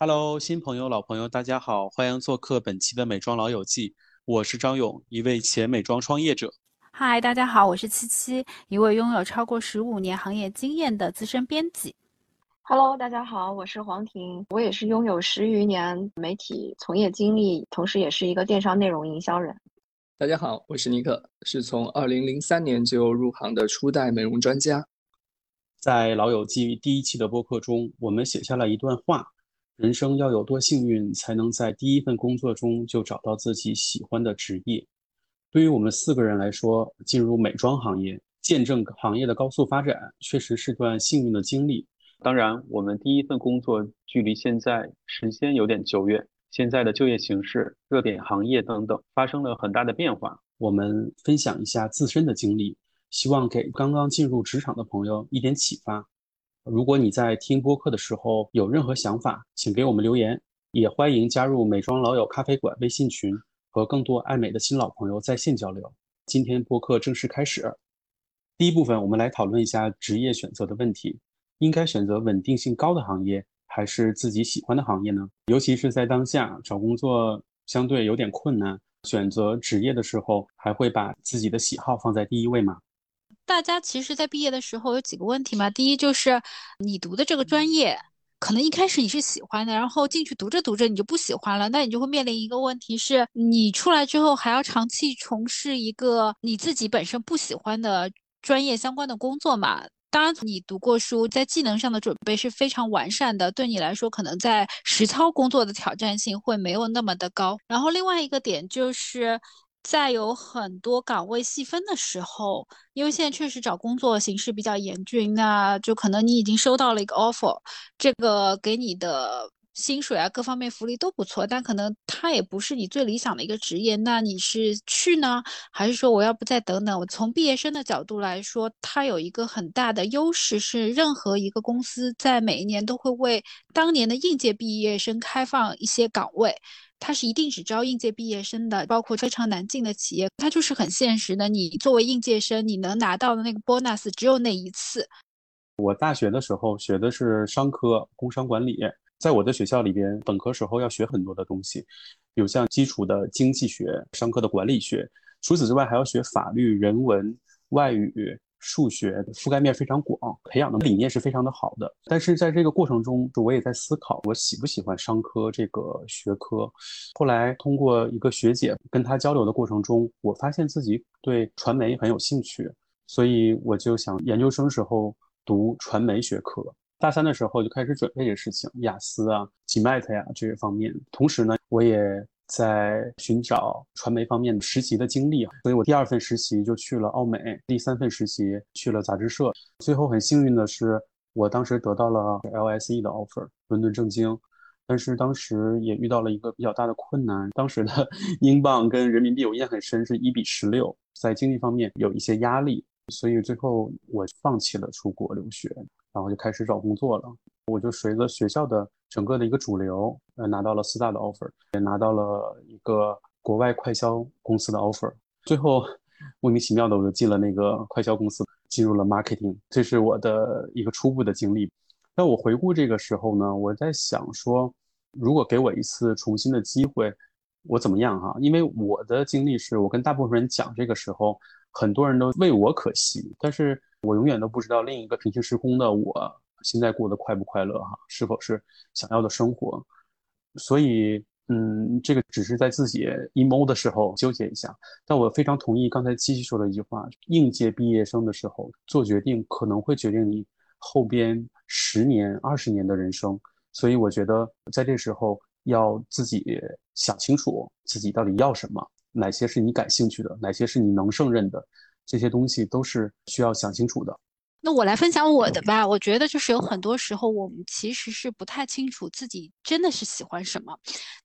Hello，新朋友、老朋友，大家好，欢迎做客本期的美妆老友记。我是张勇，一位前美妆创业者。嗨，大家好，我是七七，一位拥有超过十五年行业经验的资深编辑。Hello，大家好，我是黄婷，我也是拥有十余年媒体从业经历，同时也是一个电商内容营销人。大家好，我是尼克，是从二零零三年就入行的初代美容专家。在老友记第一期的播客中，我们写下了一段话。人生要有多幸运，才能在第一份工作中就找到自己喜欢的职业？对于我们四个人来说，进入美妆行业，见证行业的高速发展，确实是段幸运的经历。当然，我们第一份工作距离现在时间有点久远，现在的就业形势、热点行业等等发生了很大的变化。我们分享一下自身的经历，希望给刚刚进入职场的朋友一点启发。如果你在听播客的时候有任何想法，请给我们留言，也欢迎加入美妆老友咖啡馆微信群，和更多爱美的新老朋友在线交流。今天播客正式开始，第一部分我们来讨论一下职业选择的问题，应该选择稳定性高的行业，还是自己喜欢的行业呢？尤其是在当下找工作相对有点困难，选择职业的时候，还会把自己的喜好放在第一位吗？大家其实，在毕业的时候有几个问题嘛。第一就是你读的这个专业，可能一开始你是喜欢的，然后进去读着读着你就不喜欢了，那你就会面临一个问题，是你出来之后还要长期从事一个你自己本身不喜欢的专业相关的工作嘛。当然，你读过书，在技能上的准备是非常完善的，对你来说，可能在实操工作的挑战性会没有那么的高。然后另外一个点就是。在有很多岗位细分的时候，因为现在确实找工作形势比较严峻，那就可能你已经收到了一个 offer，这个给你的薪水啊，各方面福利都不错，但可能它也不是你最理想的一个职业。那你是去呢，还是说我要不再等等？我从毕业生的角度来说，它有一个很大的优势是，任何一个公司在每一年都会为当年的应届毕业生开放一些岗位。它是一定只招应届毕业生的，包括非常难进的企业，它就是很现实的。你作为应届生，你能拿到的那个 bonus 只有那一次。我大学的时候学的是商科，工商管理，在我的学校里边，本科时候要学很多的东西，有像基础的经济学、商科的管理学，除此之外还要学法律、人文、外语。数学覆盖面非常广，培养的理念是非常的好的。但是在这个过程中，我也在思考，我喜不喜欢商科这个学科。后来通过一个学姐跟她交流的过程中，我发现自己对传媒很有兴趣，所以我就想研究生时候读传媒学科。大三的时候就开始准备这事情，雅思啊、GMAT 呀这些方面。同时呢，我也。在寻找传媒方面的实习的经历，所以我第二份实习就去了奥美，第三份实习去了杂志社。最后很幸运的是，我当时得到了 LSE 的 offer，伦敦政经。但是当时也遇到了一个比较大的困难，当时的 英镑跟人民币我印象很深，是一比十六，在经济方面有一些压力，所以最后我放弃了出国留学，然后就开始找工作了。我就随着学校的整个的一个主流，呃，拿到了四大的 offer，也拿到了一个国外快销公司的 offer。最后莫名其妙的，我就进了那个快销公司，进入了 marketing。这是我的一个初步的经历。那我回顾这个时候呢，我在想说，如果给我一次重新的机会，我怎么样哈？因为我的经历是我跟大部分人讲这个时候，很多人都为我可惜，但是我永远都不知道另一个平行时空的我。现在过得快不快乐哈？是否是想要的生活？所以，嗯，这个只是在自己 emo 的时候纠结一下。但我非常同意刚才七七说的一句话：应届毕业生的时候做决定，可能会决定你后边十年、二十年的人生。所以，我觉得在这时候要自己想清楚自己到底要什么，哪些是你感兴趣的，哪些是你能胜任的，这些东西都是需要想清楚的。那我来分享我的吧。我觉得就是有很多时候，我们其实是不太清楚自己真的是喜欢什么，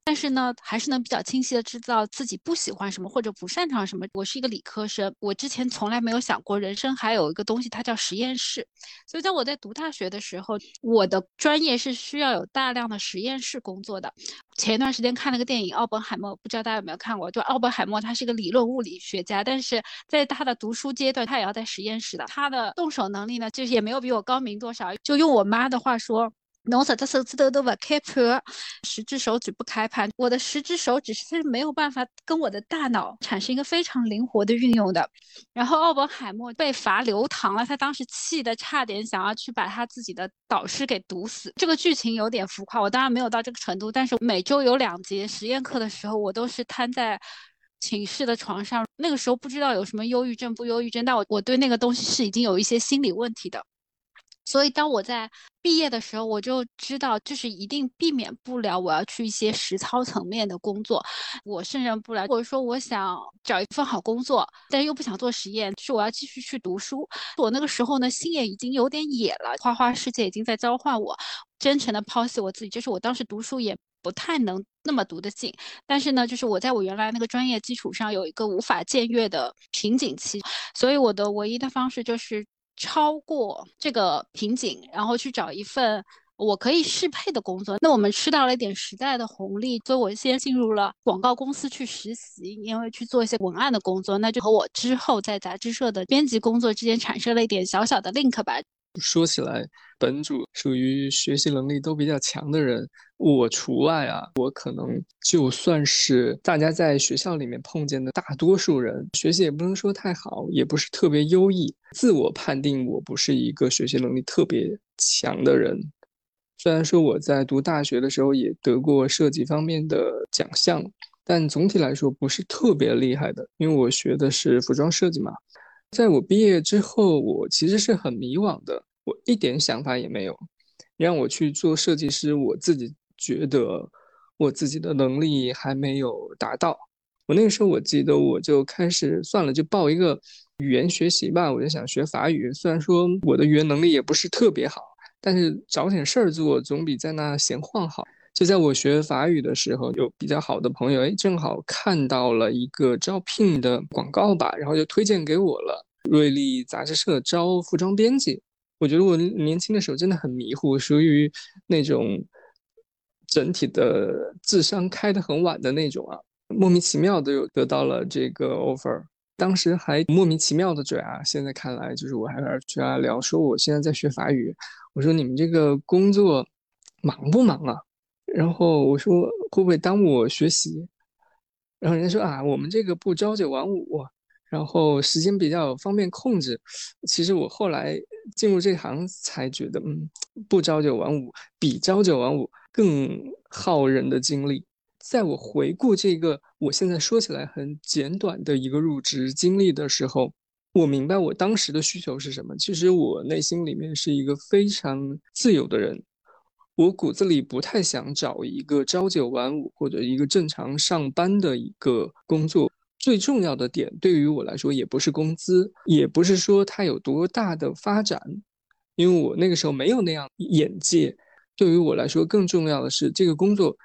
但是呢，还是能比较清晰的知道自己不喜欢什么或者不擅长什么。我是一个理科生，我之前从来没有想过人生还有一个东西，它叫实验室。所以在我在读大学的时候，我的专业是需要有大量的实验室工作的。前一段时间看了个电影《奥本海默》，不知道大家有没有看过？就奥本海默他是一个理论物理学家，但是在他的读书阶段，他也要在实验室的。他的动手能能力呢，就是也没有比我高明多少。就用我妈的话说，侬实只手指头都不开盘，十只手指不开盘，我的十只手指是没有办法跟我的大脑产生一个非常灵活的运用的。然后奥本海默被罚留堂了，他当时气得差点想要去把他自己的导师给毒死。这个剧情有点浮夸，我当然没有到这个程度，但是每周有两节实验课的时候，我都是瘫在寝室的床上。那个时候不知道有什么忧郁症不忧郁症，但我我对那个东西是已经有一些心理问题的。所以，当我在毕业的时候，我就知道，就是一定避免不了我要去一些实操层面的工作，我胜任不了。或者说，我想找一份好工作，但是又不想做实验，是我要继续去读书。我那个时候呢，心也已经有点野了，花花世界已经在召唤我，真诚的抛弃我自己。就是我当时读书也不太能那么读得进，但是呢，就是我在我原来那个专业基础上有一个无法僭越的瓶颈期，所以我的唯一的方式就是。超过这个瓶颈，然后去找一份我可以适配的工作。那我们吃到了一点时代的红利，所以我先进入了广告公司去实习，因为去做一些文案的工作，那就和我之后在杂志社的编辑工作之间产生了一点小小的 link 吧。说起来，本主属于学习能力都比较强的人，我除外啊。我可能就算是大家在学校里面碰见的大多数人，学习也不能说太好，也不是特别优异。自我判定我不是一个学习能力特别强的人。虽然说我在读大学的时候也得过设计方面的奖项，但总体来说不是特别厉害的，因为我学的是服装设计嘛。在我毕业之后，我其实是很迷惘的，我一点想法也没有。让我去做设计师，我自己觉得我自己的能力还没有达到。我那个时候，我记得我就开始算了，就报一个语言学习吧，我就想学法语。虽然说我的语言能力也不是特别好，但是找点事儿做总比在那闲晃好。就在我学法语的时候，有比较好的朋友，哎，正好看到了一个招聘的广告吧，然后就推荐给我了。瑞丽杂志社招服装编辑，我觉得我年轻的时候真的很迷糊，属于那种整体的智商开得很晚的那种啊，莫名其妙的又得到了这个 offer，当时还莫名其妙的拽啊，现在看来就是我还跟他聊说我现在在学法语，我说你们这个工作忙不忙啊？然后我说会不会耽误我学习？然后人家说啊，我们这个不朝九晚五，然后时间比较方便控制。其实我后来进入这行才觉得，嗯，不朝九晚五比朝九晚五更耗人的精力。在我回顾这个我现在说起来很简短的一个入职经历的时候，我明白我当时的需求是什么。其实我内心里面是一个非常自由的人。我骨子里不太想找一个朝九晚五或者一个正常上班的一个工作。最重要的点对于我来说，也不是工资，也不是说它有多大的发展，因为我那个时候没有那样眼界。对于我来说，更重要的是这个工作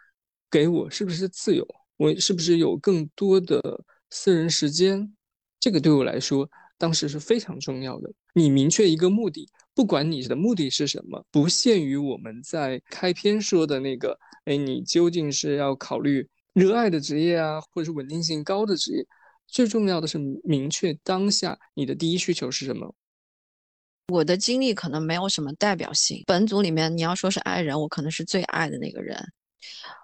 给我是不是自由，我是不是有更多的私人时间。这个对我来说，当时是非常重要的。你明确一个目的。不管你的目的是什么，不限于我们在开篇说的那个，哎，你究竟是要考虑热爱的职业啊，或者是稳定性高的职业？最重要的是明确当下你的第一需求是什么。我的经历可能没有什么代表性，本组里面你要说是爱人，我可能是最爱的那个人。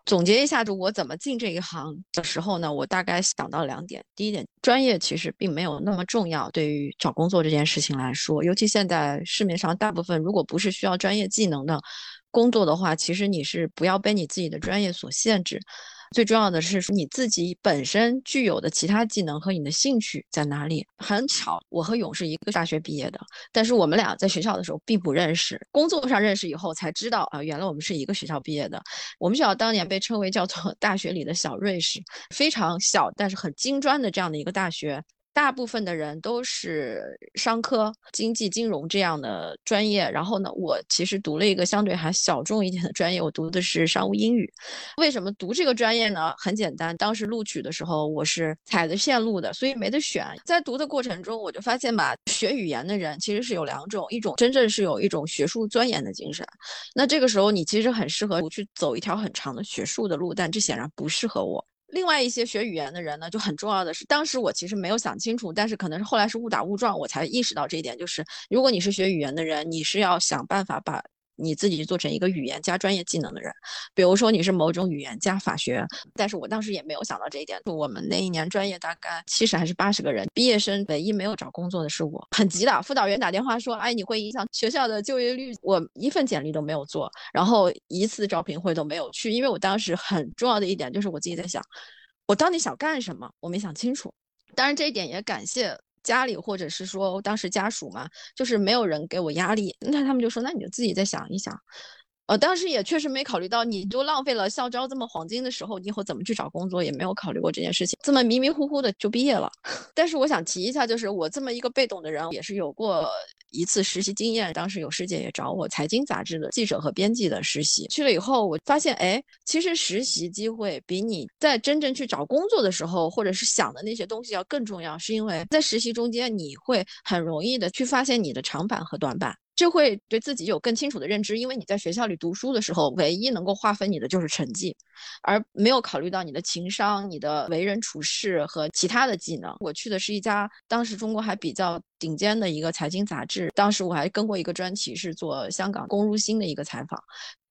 总结一下，就我怎么进这一行的时候呢？我大概想到两点。第一点，专业其实并没有那么重要，对于找工作这件事情来说，尤其现在市面上大部分如果不是需要专业技能的工作的话，其实你是不要被你自己的专业所限制。最重要的是你自己本身具有的其他技能和你的兴趣在哪里。很巧，我和勇是一个大学毕业的，但是我们俩在学校的时候并不认识，工作上认识以后才知道啊，原来我们是一个学校毕业的。我们学校当年被称为叫做 大学里的小瑞士，非常小但是很精专的这样的一个大学。大部分的人都是商科、经济、金融这样的专业，然后呢，我其实读了一个相对还小众一点的专业，我读的是商务英语。为什么读这个专业呢？很简单，当时录取的时候我是踩着线路的，所以没得选。在读的过程中，我就发现吧，学语言的人其实是有两种，一种真正是有一种学术钻研的精神，那这个时候你其实很适合去走一条很长的学术的路，但这显然不适合我。另外一些学语言的人呢，就很重要的是，当时我其实没有想清楚，但是可能是后来是误打误撞，我才意识到这一点，就是如果你是学语言的人，你是要想办法把你自己去做成一个语言加专业技能的人。比如说你是某种语言加法学，但是我当时也没有想到这一点。我们那一年专业大概七十还是八十个人，毕业生唯一没有找工作的是我，很急的。辅导员打电话说：“哎，你会影响学校的就业率。”我一份简历都没有做，然后一次招聘会都没有去，因为我当时很重要的一点就是我自己在想，我到底想干什么，我没想清楚。当然这一点也感谢。家里或者是说当时家属嘛，就是没有人给我压力，那他们就说，那你就自己再想一想。呃，当时也确实没考虑到，你都浪费了校招这么黄金的时候，你以后怎么去找工作，也没有考虑过这件事情，这么迷迷糊糊的就毕业了。但是我想提一下，就是我这么一个被动的人，也是有过一次实习经验。当时有师姐也找我财经杂志的记者和编辑的实习，去了以后，我发现，哎，其实实习机会比你在真正去找工作的时候，或者是想的那些东西要更重要，是因为在实习中间，你会很容易的去发现你的长板和短板。就会对自己有更清楚的认知，因为你在学校里读书的时候，唯一能够划分你的就是成绩，而没有考虑到你的情商、你的为人处事和其他的技能。我去的是一家当时中国还比较顶尖的一个财经杂志，当时我还跟过一个专题，是做香港龚如心的一个采访。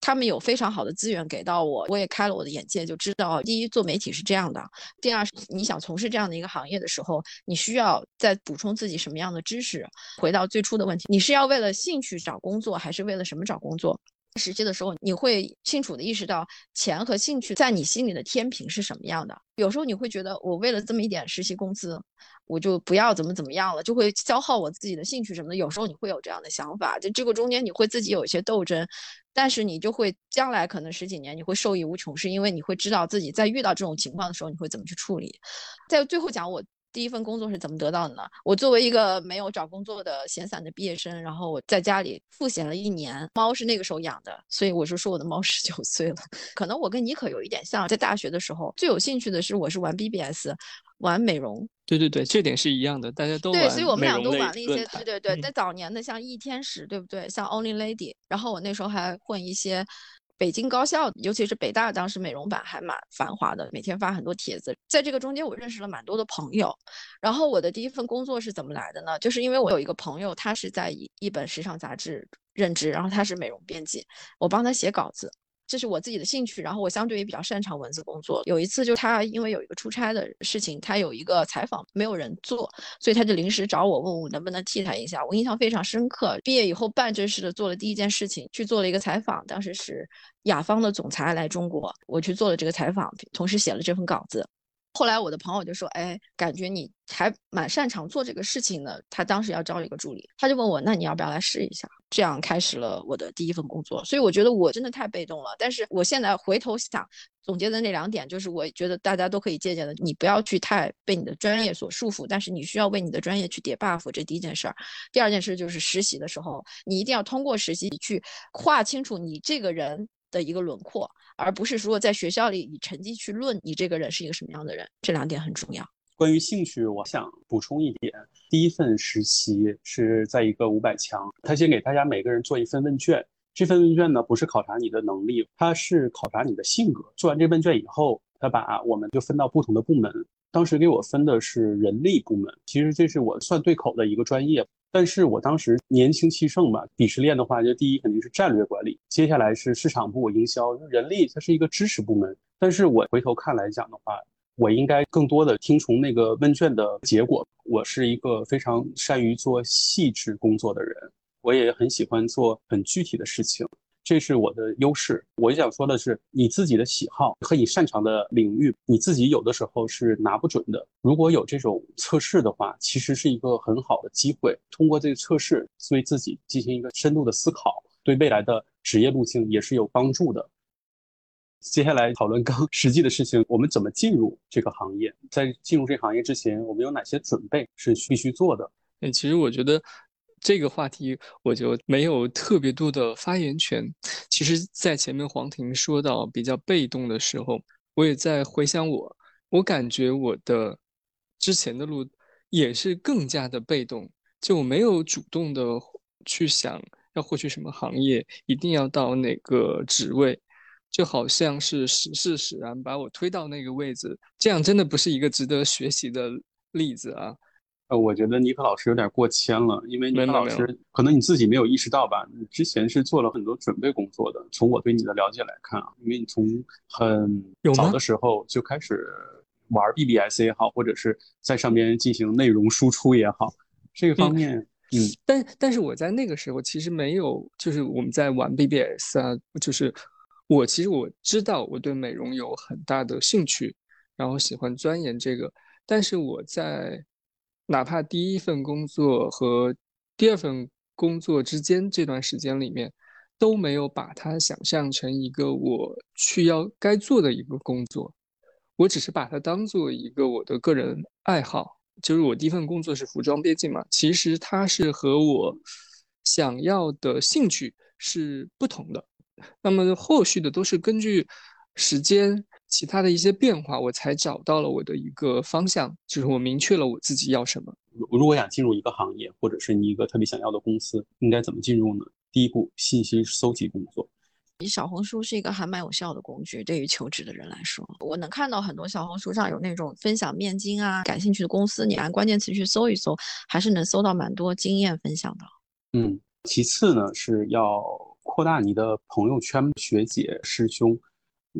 他们有非常好的资源给到我，我也开了我的眼界，就知道第一做媒体是这样的，第二你想从事这样的一个行业的时候，你需要再补充自己什么样的知识。回到最初的问题，你是要为了兴趣找工作，还是为了什么找工作？实习的时候，你会清楚的意识到钱和兴趣在你心里的天平是什么样的。有时候你会觉得，我为了这么一点实习工资，我就不要怎么怎么样了，就会消耗我自己的兴趣什么的。有时候你会有这样的想法，就这个中间你会自己有一些斗争，但是你就会将来可能十几年你会受益无穷，是因为你会知道自己在遇到这种情况的时候你会怎么去处理。在最后讲我。第一份工作是怎么得到的呢？我作为一个没有找工作的闲散的毕业生，然后我在家里赋闲了一年。猫是那个时候养的，所以我就说我的猫十九岁了。可能我跟妮可有一点像，在大学的时候最有兴趣的是我是玩 BBS，玩美容。对对对，这点是一样的，大家都对，所以我们俩都玩了一些。对对对，在早年的像易天使，对不对？像 Only Lady，然后我那时候还混一些。北京高校，尤其是北大，当时美容版还蛮繁华的，每天发很多帖子。在这个中间，我认识了蛮多的朋友。然后我的第一份工作是怎么来的呢？就是因为我有一个朋友，他是在一一本时尚杂志任职，然后他是美容编辑，我帮他写稿子。这是我自己的兴趣，然后我相对也比较擅长文字工作。有一次，就他因为有一个出差的事情，他有一个采访没有人做，所以他就临时找我，问我能不能替他一下。我印象非常深刻。毕业以后办正式的做了第一件事情，去做了一个采访。当时是雅芳的总裁来中国，我去做了这个采访，同时写了这份稿子。后来我的朋友就说：“哎，感觉你还蛮擅长做这个事情的。”他当时要招一个助理，他就问我：“那你要不要来试一下？”这样开始了我的第一份工作。所以我觉得我真的太被动了。但是我现在回头想总结的那两点，就是我觉得大家都可以借鉴的：你不要去太被你的专业所束缚，但是你需要为你的专业去叠 buff。这第一件事儿。第二件事就是实习的时候，你一定要通过实习去划清楚你这个人。的一个轮廓，而不是说在学校里以成绩去论你这个人是一个什么样的人，这两点很重要。关于兴趣，我想补充一点：第一份实习是在一个五百强，他先给大家每个人做一份问卷，这份问卷呢不是考察你的能力，它是考察你的性格。做完这问卷以后，他把我们就分到不同的部门，当时给我分的是人力部门，其实这是我算对口的一个专业。但是我当时年轻气盛嘛，鄙视链的话，就第一肯定是战略管理，接下来是市场部、营销、人力，它是一个知识部门。但是我回头看来讲的话，我应该更多的听从那个问卷的结果。我是一个非常善于做细致工作的人，我也很喜欢做很具体的事情。这是我的优势。我想说的是，你自己的喜好和你擅长的领域，你自己有的时候是拿不准的。如果有这种测试的话，其实是一个很好的机会。通过这个测试，对自己进行一个深度的思考，对未来的职业路径也是有帮助的。接下来讨论更 实际的事情，我们怎么进入这个行业？在进入这个行业之前，我们有哪些准备是必须做的？哎，其实我觉得。这个话题我就没有特别多的发言权。其实，在前面黄婷说到比较被动的时候，我也在回想我，我感觉我的之前的路也是更加的被动，就我没有主动的去想要获取什么行业，一定要到哪个职位，就好像是时势使然把我推到那个位置，这样真的不是一个值得学习的例子啊。呃，我觉得尼克老师有点过谦了，因为尼克老师可能你自己没有意识到吧，你之前是做了很多准备工作的。从我对你的了解来看啊，因为你从很早的时候就开始玩 BBS 也好，或者是在上面进行内容输出也好，这个方面，嗯但但是我在那个时候其实没有，就是我们在玩 BBS 啊，就是我其实我知道我对美容有很大的兴趣，然后喜欢钻研这个，但是我在哪怕第一份工作和第二份工作之间这段时间里面，都没有把它想象成一个我去要该做的一个工作，我只是把它当做一个我的个人爱好。就是我第一份工作是服装编辑嘛，其实它是和我想要的兴趣是不同的。那么后续的都是根据时间、其他的一些变化，我才找到了我的一个方向，就是我明确了我自己要什么。如如果想进入一个行业，或者是你一个特别想要的公司，应该怎么进入呢？第一步，信息搜集工作。你小红书是一个还蛮有效的工具，对于求职的人来说，我能看到很多小红书上有那种分享面经啊，感兴趣的公司，你按关键词去搜一搜，还是能搜到蛮多经验分享的。嗯，其次呢是要扩大你的朋友圈，学姐师兄。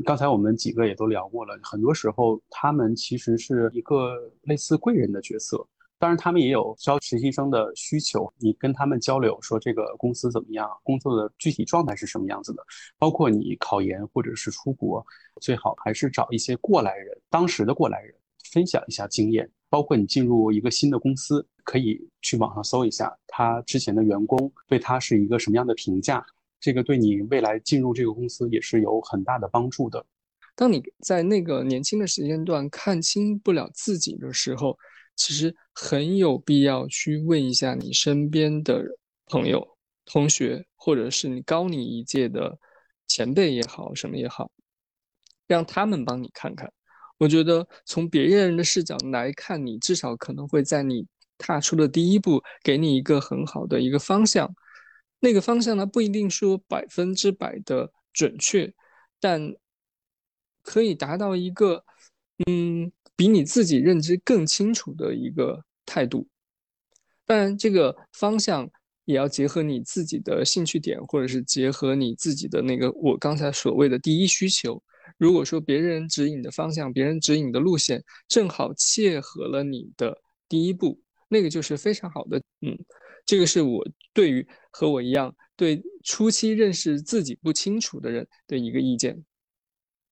刚才我们几个也都聊过了，很多时候他们其实是一个类似贵人的角色。当然，他们也有招实习生的需求，你跟他们交流说这个公司怎么样，工作的具体状态是什么样子的，包括你考研或者是出国，最好还是找一些过来人，当时的过来人分享一下经验。包括你进入一个新的公司，可以去网上搜一下他之前的员工对他是一个什么样的评价，这个对你未来进入这个公司也是有很大的帮助的。当你在那个年轻的时间段看清不了自己的时候，其实很有必要去问一下你身边的朋友、同学，或者是你高你一届的前辈也好，什么也好，让他们帮你看看。我觉得从别人的视角来看，你至少可能会在你踏出的第一步，给你一个很好的一个方向。那个方向呢，不一定说百分之百的准确，但可以达到一个，嗯。比你自己认知更清楚的一个态度，当然，这个方向也要结合你自己的兴趣点，或者是结合你自己的那个我刚才所谓的第一需求。如果说别人指引的方向，别人指引的路线正好切合了你的第一步，那个就是非常好的。嗯，这个是我对于和我一样对初期认识自己不清楚的人的一个意见。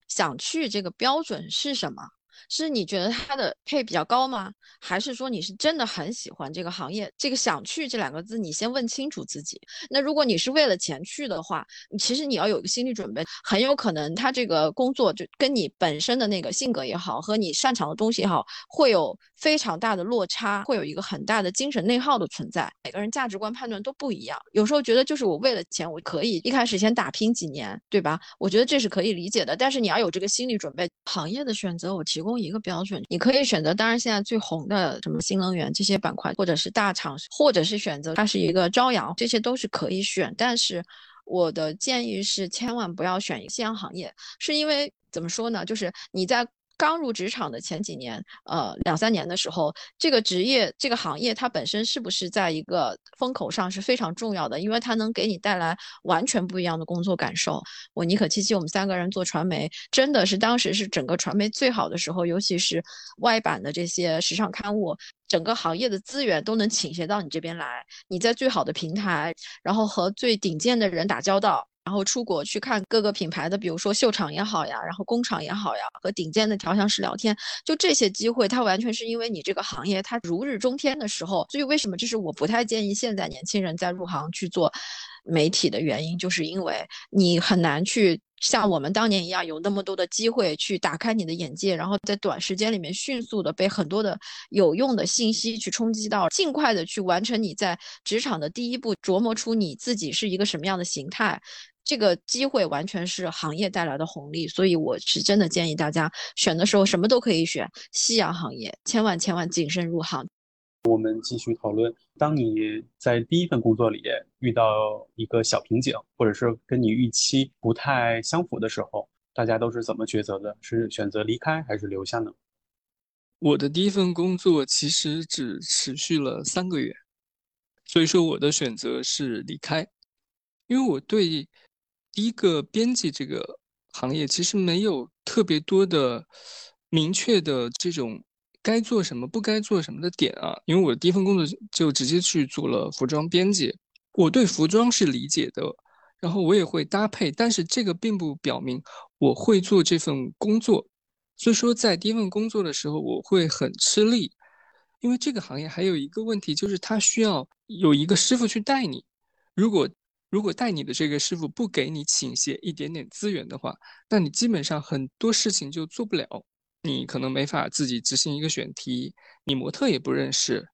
想去这个标准是什么？是你觉得它的配比较高吗？还是说你是真的很喜欢这个行业？这个想去这两个字，你先问清楚自己。那如果你是为了钱去的话，其实你要有一个心理准备，很有可能他这个工作就跟你本身的那个性格也好，和你擅长的东西也好，会有非常大的落差，会有一个很大的精神内耗的存在。每个人价值观判断都不一样，有时候觉得就是我为了钱，我可以一开始先打拼几年，对吧？我觉得这是可以理解的。但是你要有这个心理准备。行业的选择，我提供。一个标准，你可以选择。当然，现在最红的什么新能源这些板块，或者是大厂，或者是选择它是一个朝阳，这些都是可以选。但是我的建议是，千万不要选夕阳行业，是因为怎么说呢？就是你在。刚入职场的前几年，呃，两三年的时候，这个职业、这个行业，它本身是不是在一个风口上是非常重要的，因为它能给你带来完全不一样的工作感受。我妮可、七七，我们三个人做传媒，真的是当时是整个传媒最好的时候，尤其是外版的这些时尚刊物，整个行业的资源都能倾斜到你这边来，你在最好的平台，然后和最顶尖的人打交道。然后出国去看各个品牌的，比如说秀场也好呀，然后工厂也好呀，和顶尖的调香师聊天，就这些机会，它完全是因为你这个行业它如日中天的时候。所以为什么这是我不太建议现在年轻人在入行去做媒体的原因，就是因为你很难去像我们当年一样有那么多的机会去打开你的眼界，然后在短时间里面迅速的被很多的有用的信息去冲击到，尽快的去完成你在职场的第一步，琢磨出你自己是一个什么样的形态。这个机会完全是行业带来的红利，所以我是真的建议大家选的时候什么都可以选，夕阳行业千万千万谨慎入行。我们继续讨论，当你在第一份工作里遇到一个小瓶颈，或者是跟你预期不太相符的时候，大家都是怎么抉择的？是选择离开还是留下呢？我的第一份工作其实只持续了三个月，所以说我的选择是离开，因为我对第一个编辑这个行业其实没有特别多的明确的这种该做什么、不该做什么的点啊。因为我第一份工作就直接去做了服装编辑，我对服装是理解的，然后我也会搭配，但是这个并不表明我会做这份工作。所以说，在第一份工作的时候，我会很吃力，因为这个行业还有一个问题，就是他需要有一个师傅去带你。如果如果带你的这个师傅不给你倾斜一点点资源的话，那你基本上很多事情就做不了。你可能没法自己执行一个选题，你模特也不认识，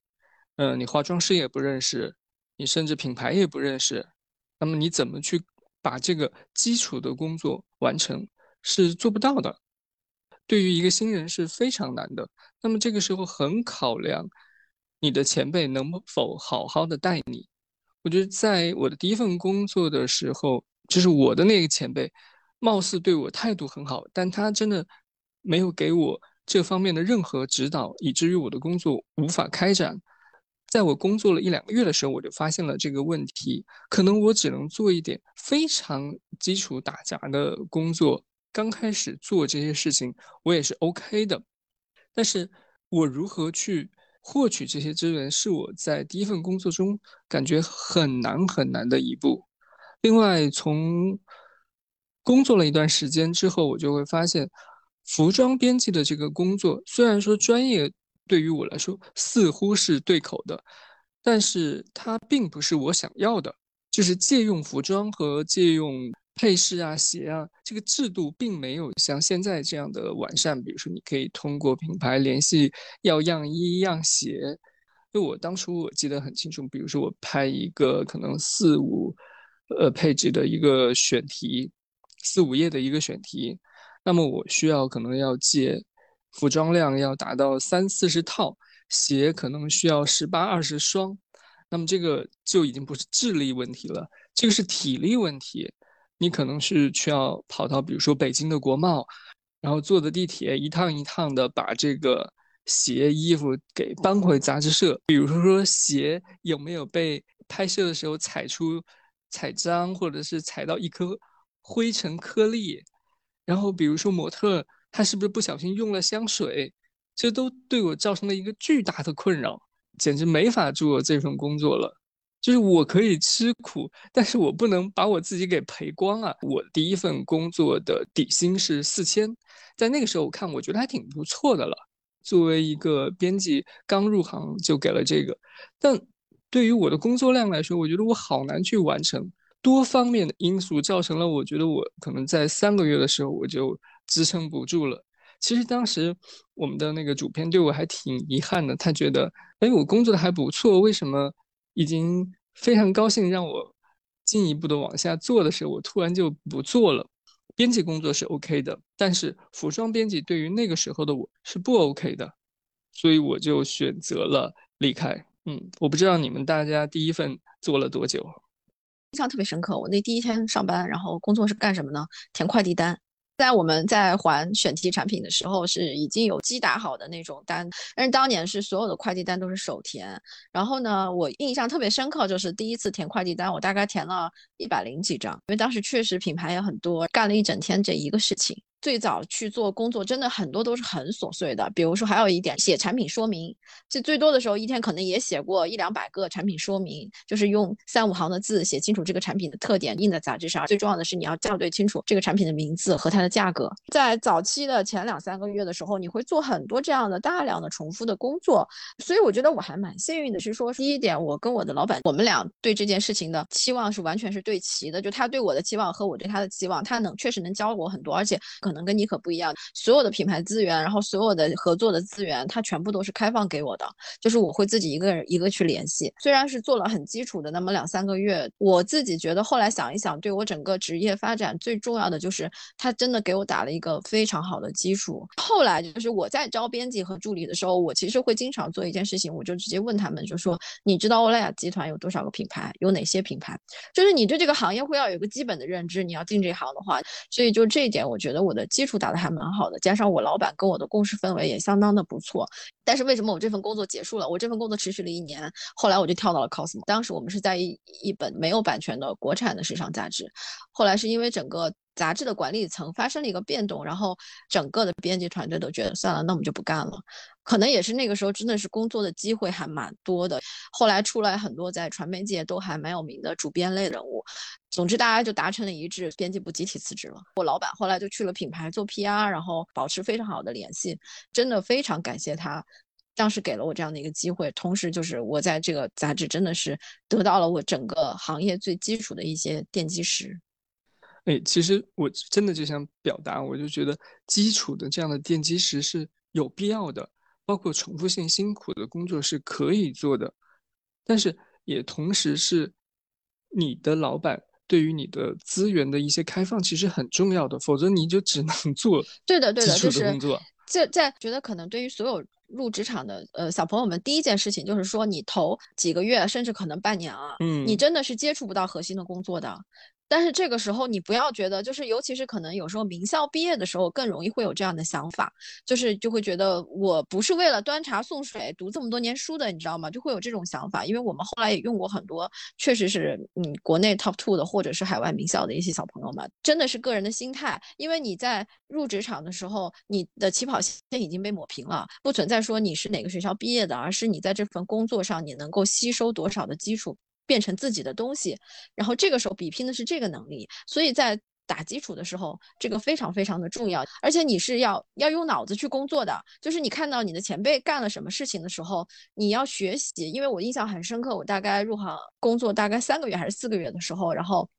嗯，你化妆师也不认识，你甚至品牌也不认识，那么你怎么去把这个基础的工作完成，是做不到的。对于一个新人是非常难的，那么这个时候很考量你的前辈能否好好的带你。我觉得在我的第一份工作的时候，就是我的那个前辈，貌似对我态度很好，但他真的没有给我这方面的任何指导，以至于我的工作无法开展。在我工作了一两个月的时候，我就发现了这个问题，可能我只能做一点非常基础打杂的工作。刚开始做这些事情，我也是 OK 的，但是我如何去获取这些资源，是我在第一份工作中感觉很难很难的一步。另外，从工作了一段时间之后，我就会发现，服装编辑的这个工作，虽然说专业对于我来说似乎是对口的，但是它并不是我想要的，就是借用服装和借用。配饰啊，鞋啊，这个制度并没有像现在这样的完善。比如说，你可以通过品牌联系要样衣、样鞋。就我当初我记得很清楚，比如说我拍一个可能四五呃配置的一个选题，四五页的一个选题，那么我需要可能要借服装量要达到三四十套，鞋可能需要十八二十双，那么这个就已经不是智力问题了，这个是体力问题。你可能是需要跑到，比如说北京的国贸，然后坐的地铁一趟一趟的把这个鞋衣服给搬回杂志社。比如说鞋有没有被拍摄的时候踩出踩脏，或者是踩到一颗灰尘颗粒，然后比如说模特他是不是不小心用了香水，这都对我造成了一个巨大的困扰，简直没法做这份工作了。就是我可以吃苦，但是我不能把我自己给赔光啊！我第一份工作的底薪是四千，在那个时候我看，我觉得还挺不错的了。作为一个编辑，刚入行就给了这个，但对于我的工作量来说，我觉得我好难去完成。多方面的因素造成了，我觉得我可能在三个月的时候我就支撑不住了。其实当时我们的那个主编对我还挺遗憾的，他觉得，哎，我工作的还不错，为什么？已经非常高兴让我进一步的往下做的时候，我突然就不做了。编辑工作是 OK 的，但是服装编辑对于那个时候的我是不 OK 的，所以我就选择了离开。嗯，我不知道你们大家第一份做了多久？印象特别深刻。我那第一天上班，然后工作是干什么呢？填快递单。在我们在还选题产品的时候，是已经有机打好的那种单，但是当年是所有的快递单都是手填。然后呢，我印象特别深刻，就是第一次填快递单，我大概填了一百零几张，因为当时确实品牌也很多，干了一整天这一个事情。最早去做工作，真的很多都是很琐碎的。比如说，还有一点写产品说明，这最多的时候一天可能也写过一两百个产品说明，就是用三五行的字写清楚这个产品的特点，印在杂志上。最重要的是你要校对清楚这个产品的名字和它的价格。在早期的前两三个月的时候，你会做很多这样的大量的重复的工作。所以我觉得我还蛮幸运的，是说第一点，我跟我的老板，我们俩对这件事情的期望是完全是对齐的，就他对我的期望和我对他的期望，他能确实能教我很多，而且。可能跟你可不一样，所有的品牌资源，然后所有的合作的资源，它全部都是开放给我的，就是我会自己一个人一个去联系。虽然是做了很基础的那么两三个月，我自己觉得后来想一想，对我整个职业发展最重要的就是他真的给我打了一个非常好的基础。后来就是我在招编辑和助理的时候，我其实会经常做一件事情，我就直接问他们，就说你知道欧莱雅集团有多少个品牌，有哪些品牌？就是你对这个行业会要有一个基本的认知，你要进这行的话，所以就这一点，我觉得我。的基础打得还蛮好的，加上我老板跟我的共识氛围也相当的不错。但是为什么我这份工作结束了？我这份工作持续了一年，后来我就跳到了 Cosmo。当时我们是在一一本没有版权的国产的时尚杂志，后来是因为整个。杂志的管理层发生了一个变动，然后整个的编辑团队都觉得算了，那我们就不干了。可能也是那个时候真的是工作的机会还蛮多的。后来出来很多在传媒界都还蛮有名的主编类人物。总之大家就达成了一致，编辑部集体辞职了。我老板后来就去了品牌做 PR，然后保持非常好的联系。真的非常感谢他，当时给了我这样的一个机会。同时就是我在这个杂志真的是得到了我整个行业最基础的一些奠基石。哎，其实我真的就想表达，我就觉得基础的这样的奠基石是有必要的，包括重复性辛苦的工作是可以做的，但是也同时是你的老板对于你的资源的一些开放，其实很重要的，否则你就只能 做对的对的，基础的工作。在在觉得可能对于所有入职场的呃小朋友们，第一件事情就是说，你头几个月甚至可能半年啊，嗯，你真的是接触不到核心的工作的。但是这个时候，你不要觉得，就是尤其是可能有时候名校毕业的时候，更容易会有这样的想法，就是就会觉得我不是为了端茶送水读这么多年书的，你知道吗？就会有这种想法。因为我们后来也用过很多，确实是嗯国内 top two 的或者是海外名校的一些小朋友们，真的是个人的心态。因为你在入职场的时候，你的起跑线已经被抹平了，不存在说你是哪个学校毕业的，而是你在这份工作上你能够吸收多少的基础。变成自己的东西，然后这个时候比拼的是这个能力，所以在打基础的时候，这个非常非常的重要。而且你是要要用脑子去工作的，就是你看到你的前辈干了什么事情的时候，你要学习。因为我印象很深刻，我大概入行工作大概三个月还是四个月的时候，然后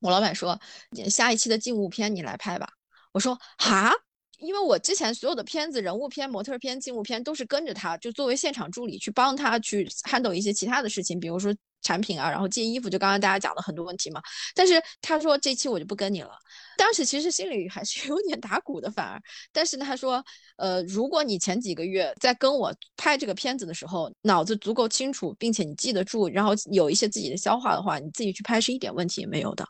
我老板说下一期的静物片你来拍吧。我说哈。因为我之前所有的片子，人物片、模特片、静物片都是跟着他，就作为现场助理去帮他去 handle 一些其他的事情，比如说。产品啊，然后借衣服，就刚刚大家讲的很多问题嘛。但是他说这期我就不跟你了。当时其实心里还是 有点打鼓的，反而。但是呢，他说，呃，如果你前几个月在跟我拍这个片子的时候，脑子足够清楚，并且你记得住，然后有一些自己的消化的话，你自己去拍是一点问题也没有的。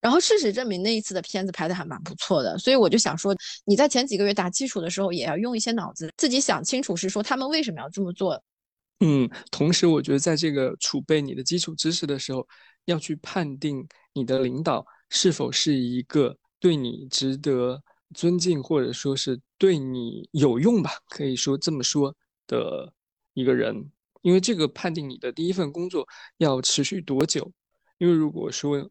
然后事实证明，那一次的片子拍的还蛮不错的。所以我就想说，你在前几个月打基础的时候，也要用一些脑子，自己想清楚是说他们为什么要这么做。嗯，同时我觉得在这个储备你的基础知识的时候，要去判定你的领导是否是一个对你值得尊敬，或者说是对你有用吧，可以说这么说的一个人。因为这个判定你的第一份工作要持续多久。因为如果说，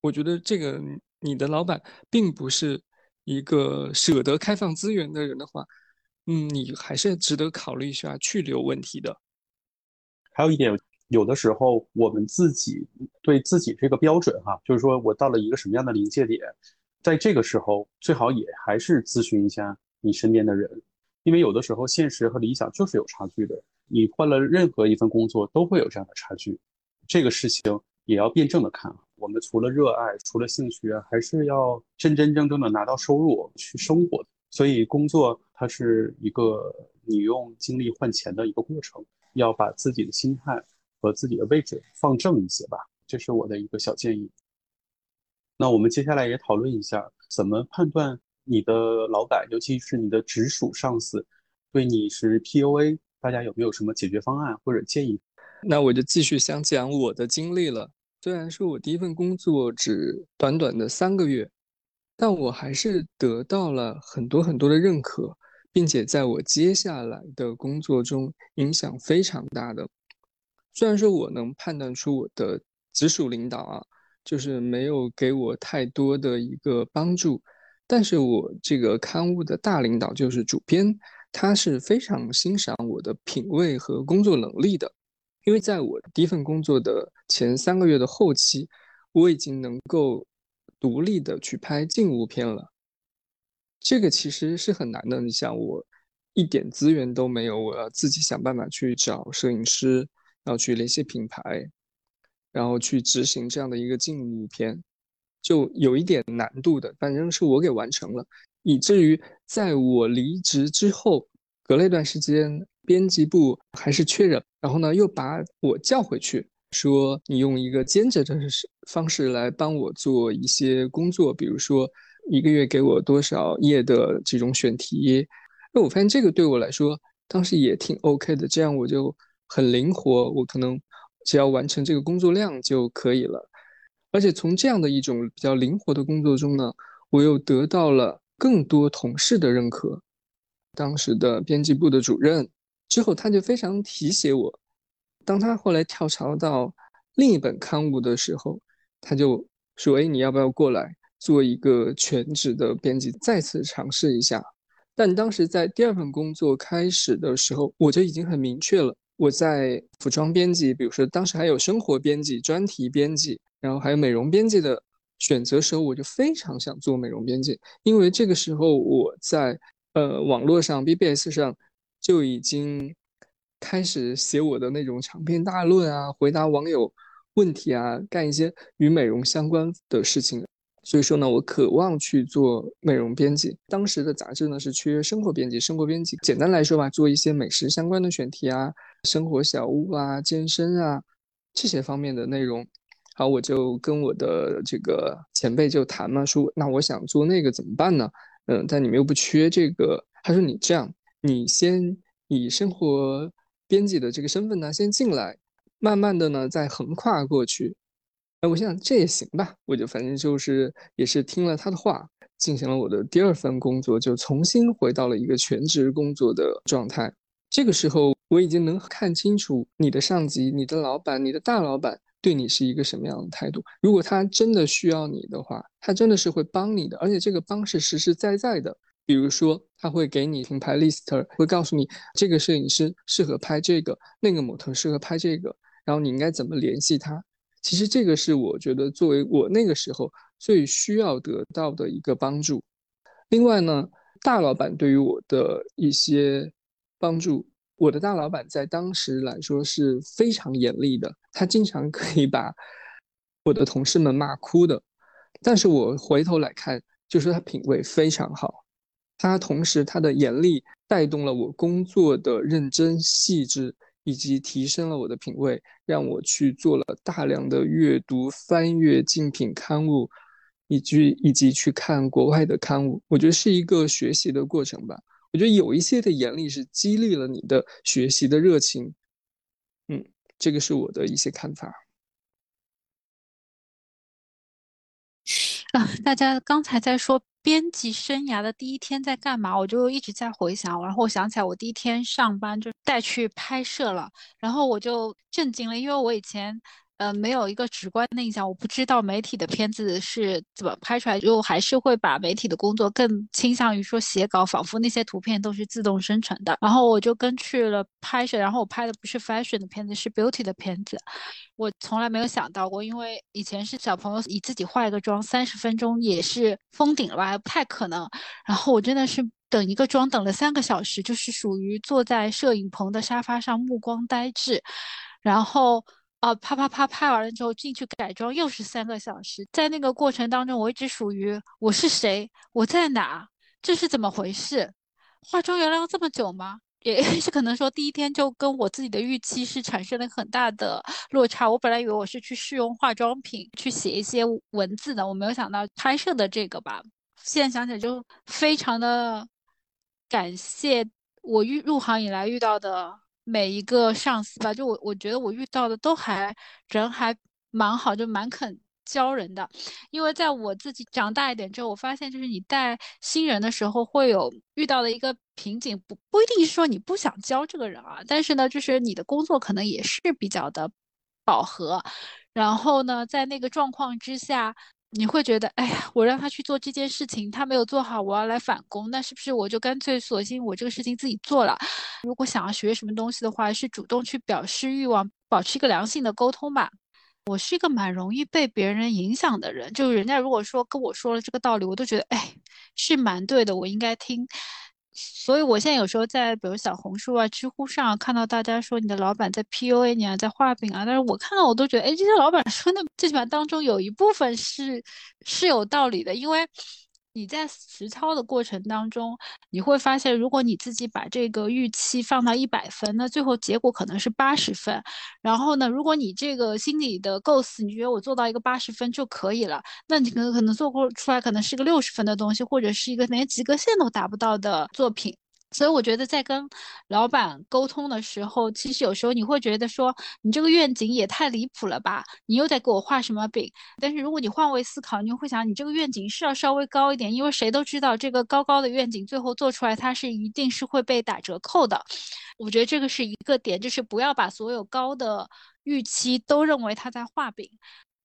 我觉得这个你的老板并不是一个舍得开放资源的人的话，嗯，你还是值得考虑一下去留问题的。还有一点，有的时候我们自己对自己这个标准哈，就是说我到了一个什么样的临界点，在这个时候最好也还是咨询一下你身边的人，因为有的时候现实和理想就是有差距的。你换了任何一份工作都会有这样的差距，这个事情也要辩证的看。我们除了热爱，除了兴趣，还是要真真正正的拿到收入去生活。所以工作它是一个你用精力换钱的一个过程。要把自己的心态和自己的位置放正一些吧，这是我的一个小建议。那我们接下来也讨论一下，怎么判断你的老板，尤其是你的直属上司，对你是 PUA，大家有没有什么解决方案或者建议？那我就继续想讲我的经历了。虽然说我第一份工作只短短的三个月，但我还是得到了很多很多的认可。并且在我接下来的工作中影响非常大的。虽然说我能判断出我的直属领导啊，就是没有给我太多的一个帮助，但是我这个刊物的大领导就是主编，他是非常欣赏我的品味和工作能力的。因为在我第一份工作的前三个月的后期，我已经能够独立的去拍静物片了。这个其实是很难的。你想，我一点资源都没有，我要自己想办法去找摄影师，然后去联系品牌，然后去执行这样的一个静物片，就有一点难度的。反正是我给完成了，以至于在我离职之后，隔了一段时间，编辑部还是缺人，然后呢又把我叫回去，说你用一个兼职的方式来帮我做一些工作，比如说。一个月给我多少页的这种选题。那我发现这个对我来说当时也挺 OK 的，这样我就很灵活，我可能只要完成这个工作量就可以了。而且从这样的一种比较灵活的工作中呢，我又得到了更多同事的认可。当时的编辑部的主任之后，他就非常提携我。当他后来跳槽到另一本刊物的时候，他就说：“哎，你要不要过来做一个全职的编辑，再次尝试一下？”但当时在第二份工作开始的时候，我就已经很明确了，我在服装编辑，比如说当时还有生活编辑、专题编辑。然后还有美容编辑的选择时候，我就非常想做美容编辑，因为这个时候我在呃网络上 BBS 上就已经开始写我的那种长篇大论啊，回答网友问题啊，干一些与美容相关的事情。所以说呢，我渴望去做美容编辑。当时的杂志呢是缺生活编辑，生活编辑简单来说吧，做一些美食相关的选题啊，生活小物啊，健身啊这些方面的内容。好，我就跟我的这个前辈就谈嘛，说那我想做那个怎么办呢？嗯，但你们又不缺这个。他说你这样，你先以生活编辑的这个身份呢，先进来，慢慢的呢再横跨过去。哎，我想这也行吧，我就反正就是也是听了他的话，进行了我的第二份工作，就重新回到了一个全职工作的状态。这个时候我已经能看清楚你的上级、你的老板、你的大老板。对你是一个什么样的态度？如果他真的需要你的话，他真的是会帮你的，而且这个帮是实实在在的。比如说，他会给你品牌 list，会告诉你这个摄影师适合拍这个，那个模特适合拍这个，然后你应该怎么联系他。其实这个是我觉得作为我那个时候最需要得到的一个帮助。另外呢，大老板对于我的一些帮助。我的大老板在当时来说是非常严厉的，他经常可以把我的同事们骂哭的。但是我回头来看，就说他品味非常好，他同时他的严厉带动了我工作的认真细致，以及提升了我的品味，让我去做了大量的阅读、翻阅竞品刊物，以及以及去看国外的刊物。我觉得是一个学习的过程吧。我觉得有一些的严厉是激励了你的学习的热情，嗯，这个是我的一些看法。啊，大家刚才在说编辑生涯的第一天在干嘛，我就一直在回想，然后我想起来我第一天上班就带去拍摄了，然后我就震惊了，因为我以前。呃，没有一个直观的印象，我不知道媒体的片子是怎么拍出来，就还是会把媒体的工作更倾向于说写稿，仿佛那些图片都是自动生成的。然后我就跟去了拍摄，然后我拍的不是 fashion 的片子，是 beauty 的片子。我从来没有想到过，因为以前是小朋友，以自己化一个妆三十分钟也是封顶了吧，不太可能。然后我真的是等一个妆等了三个小时，就是属于坐在摄影棚的沙发上目光呆滞，然后。啊，啪啪啪拍完了之后进去改装又是三个小时，在那个过程当中，我一直属于我是谁，我在哪，这是怎么回事？化妆原来要这么久吗？也 是可能说第一天就跟我自己的预期是产生了很大的落差。我本来以为我是去试用化妆品，去写一些文字的，我没有想到拍摄的这个吧。现在想起来就非常的感谢我遇入行以来遇到的。每一个上司吧，就我我觉得我遇到的都还人还蛮好，就蛮肯教人的。因为在我自己长大一点之后，我发现就是你带新人的时候会有遇到的一个瓶颈，不不一定是说你不想教这个人啊，但是呢，就是你的工作可能也是比较的饱和，然后呢，在那个状况之下。你会觉得，哎呀，我让他去做这件事情，他没有做好，我要来反攻，那是不是我就干脆索性我这个事情自己做了？如果想要学什么东西的话，是主动去表示欲望，保持一个良性的沟通吧。我是一个蛮容易被别人影响的人，就是人家如果说跟我说了这个道理，我都觉得，哎，是蛮对的，我应该听。所以，我现在有时候在比如小红书啊、知乎上看到大家说你的老板在 PUA 你啊，在画饼啊，但是我看到我都觉得，哎，这些老板说的最起码当中有一部分是是有道理的，因为你在实操的过程当中，你会发现，如果你自己把这个预期放到一百分，那最后结果可能是八十分。然后呢，如果你这个心理的构思，你觉得我做到一个八十分就可以了，那你可能可能做过出来可能是个六十分的东西，或者是一个连及格线都达不到的作品。所以我觉得在跟老板沟通的时候，其实有时候你会觉得说，你这个愿景也太离谱了吧？你又在给我画什么饼？但是如果你换位思考，你会想，你这个愿景是要稍微高一点，因为谁都知道这个高高的愿景最后做出来，它是一定是会被打折扣的。我觉得这个是一个点，就是不要把所有高的预期都认为他在画饼。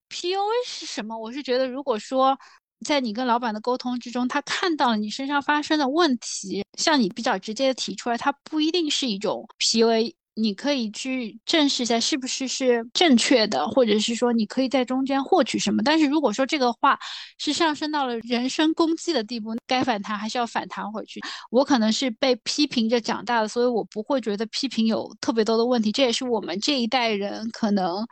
PUA 是什么？我是觉得，如果说。在你跟老板的沟通之中，他看到了你身上发生的问题，向你比较直接的提出来，他不一定是一种 PUA，你可以去正视一下是不是是正确的，或者是说你可以在中间获取什么。但是如果说这个话是上升到了人身攻击的地步，该反弹还是要反弹回去。我可能是被批评着长大的，所以我不会觉得批评有特别多的问题。这也是我们这一代人可能。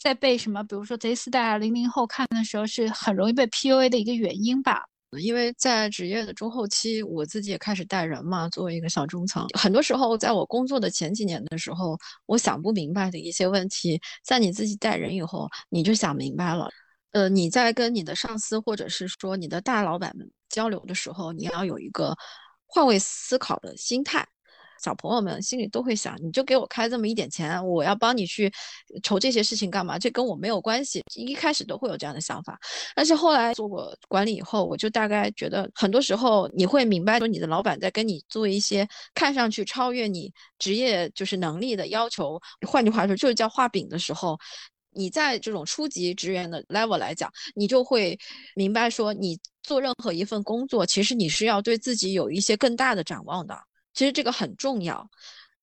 在被什么，比如说 Z 四代啊、零零后看的时候，是很容易被 PUA 的一个原因吧？因为在职业的中后期，我自己也开始带人嘛，作为一个小中层，很多时候在我工作的前几年的时候，我想不明白的一些问题，在你自己带人以后，你就想明白了。呃，你在跟你的上司或者是说你的大老板们交流的时候，你要有一个换位思考的心态。小朋友们心里都会想，你就给我开这么一点钱，我要帮你去筹这些事情干嘛？这跟我没有关系。一开始都会有这样的想法，但是后来做过管理以后，我就大概觉得，很多时候你会明白，说你的老板在跟你做一些看上去超越你职业就是能力的要求。换句话说，就是叫画饼的时候，你在这种初级职员的 level 来讲，你就会明白说，你做任何一份工作，其实你是要对自己有一些更大的展望的。其实这个很重要，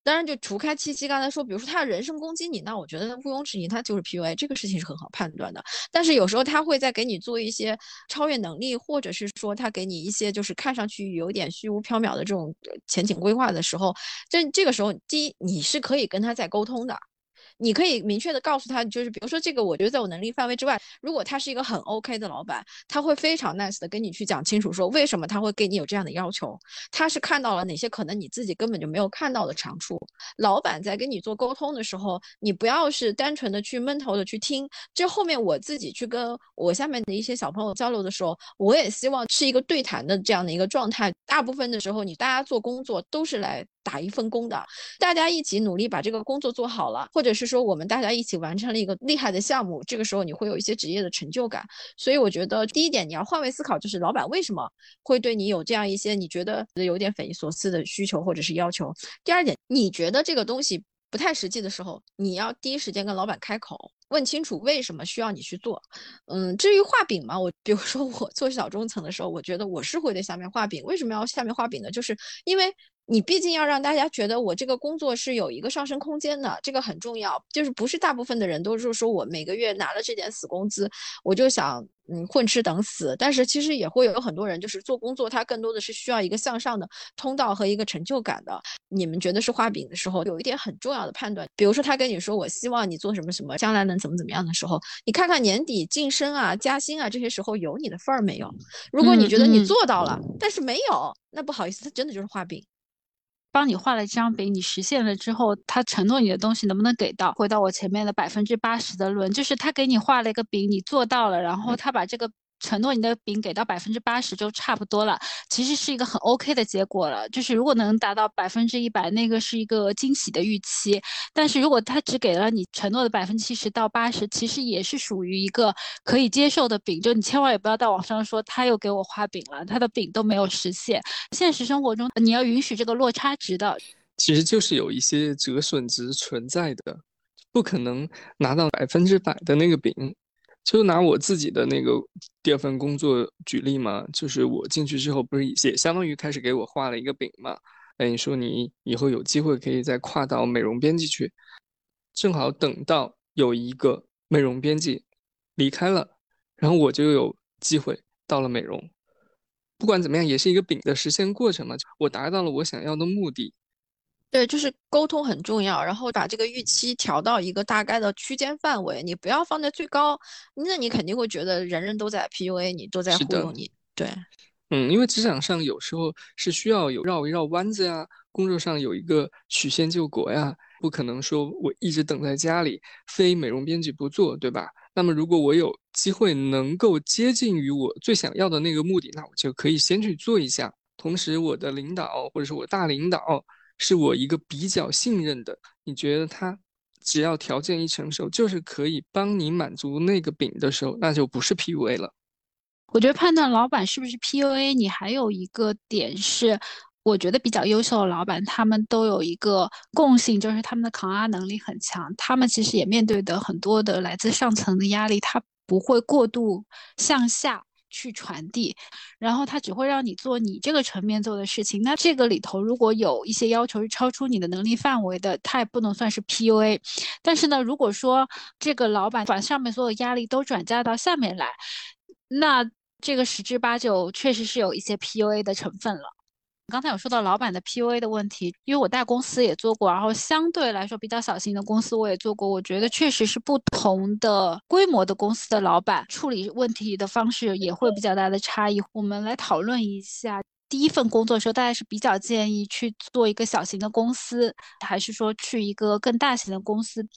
当然就除开七七刚才说，比如说他人身攻击你，那我觉得毋庸置疑，他就是 PUA，这个事情是很好判断的。但是有时候他会在给你做一些超越能力，或者是说他给你一些就是看上去有点虚无缥缈的这种前景规划的时候，这这个时候，第一你是可以跟他在沟通的。你可以明确的告诉他，就是比如说这个，我觉得在我能力范围之外。如果他是一个很 OK 的老板，他会非常 nice 的跟你去讲清楚，说为什么他会给你有这样的要求，他是看到了哪些可能你自己根本就没有看到的长处。老板在跟你做沟通的时候，你不要是单纯的去闷头的去听。这后面我自己去跟我下面的一些小朋友交流的时候，我也希望是一个对谈的这样的一个状态。大部分的时候，你大家做工作都是来。打一份工的，大家一起努力把这个工作做好了，或者是说我们大家一起完成了一个厉害的项目，这个时候你会有一些职业的成就感。所以我觉得第一点你要换位思考，就是老板为什么会对你有这样一些你觉得有点匪夷所思的需求或者是要求。第二点，你觉得这个东西不太实际的时候，你要第一时间跟老板开口，问清楚为什么需要你去做。嗯，至于画饼嘛，我比如说我做小中层的时候，我觉得我是会在下面画饼。为什么要下面画饼呢？就是因为。你毕竟要让大家觉得我这个工作是有一个上升空间的，这个很重要。就是不是大部分的人都是说我每个月拿了这点死工资，我就想嗯混吃等死。但是其实也会有很多人，就是做工作，他更多的是需要一个向上的通道和一个成就感的。你们觉得是画饼的时候，有一点很重要的判断，比如说他跟你说我希望你做什么什么，将来能怎么怎么样的时候，你看看年底晋升啊、加薪啊这些时候有你的份儿没有？如果你觉得你做到了，但是没有，那不好意思，他真的就是画饼。帮你画了一张饼，你实现了之后，他承诺你的东西能不能给到？回到我前面的百分之八十的论，就是他给你画了一个饼，你做到了，然后他把这个。承诺你的饼给到百分之八十就差不多了，其实是一个很 OK 的结果了。就是如果能达到百分之一百，那个是一个惊喜的预期。但是如果他只给了你承诺的百分之七十到八十，其实也是属于一个可以接受的饼。就你千万也不要到网上说他又给我画饼了，他的饼都没有实现。现实生活中你要允许这个落差值的，其实就是有一些折损值存在的，不可能拿到百分之百的那个饼。就拿我自己的那个第二份工作举例嘛，就是我进去之后，不是也相当于开始给我画了一个饼嘛？哎，你说你以后有机会可以再跨到美容编辑去，正好等到有一个美容编辑离开了，然后我就有机会到了美容。不管怎么样，也是一个饼的实现过程嘛，我达到了我想要的目的。对，就是沟通很重要，然后把这个预期调到一个大概的区间范围，你不要放在最高，那你肯定会觉得人人都在 PUA 你，都在忽悠你。对，嗯，因为职场上有时候是需要有绕一绕弯子呀，工作上有一个曲线救国呀，不可能说我一直等在家里，非美容编辑不做，对吧？那么如果我有机会能够接近于我最想要的那个目的，那我就可以先去做一下。同时，我的领导或者是我大领导是我一个比较信任的，你觉得他？只要条件一成熟，就是可以帮你满足那个饼的时候，那就不是 PUA 了。我觉得判断老板是不是 PUA，你还有一个点是，我觉得比较优秀的老板，他们都有一个共性，就是他们的抗压能力很强。他们其实也面对的很多的来自上层的压力，他不会过度向下。去传递，然后他只会让你做你这个层面做的事情。那这个里头如果有一些要求是超出你的能力范围的，它也不能算是 PUA。但是呢，如果说这个老板把上面所有压力都转嫁到下面来，那这个十之八九确实是有一些 PUA 的成分了。刚才有说到老板的 PUA 的问题，因为我大公司也做过，然后相对来说比较小型的公司我也做过，我觉得确实是不同的规模的公司的老板处理问题的方式也会比较大的差异。我们来讨论一下，第一份工作的时候，大家是比较建议去做一个小型的公司，还是说去一个更大型的公司？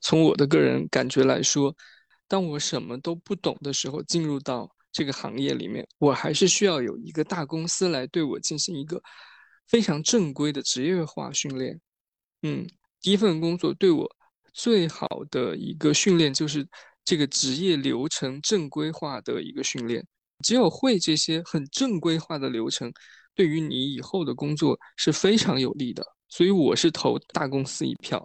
从我的个人感觉来说，当我什么都不懂的时候，进入到。这个行业里面，我还是需要有一个大公司来对我进行一个非常正规的职业化训练。嗯，第一份工作对我最好的一个训练就是这个职业流程正规化的一个训练。只有会这些很正规化的流程，对于你以后的工作是非常有利的。所以我是投大公司一票。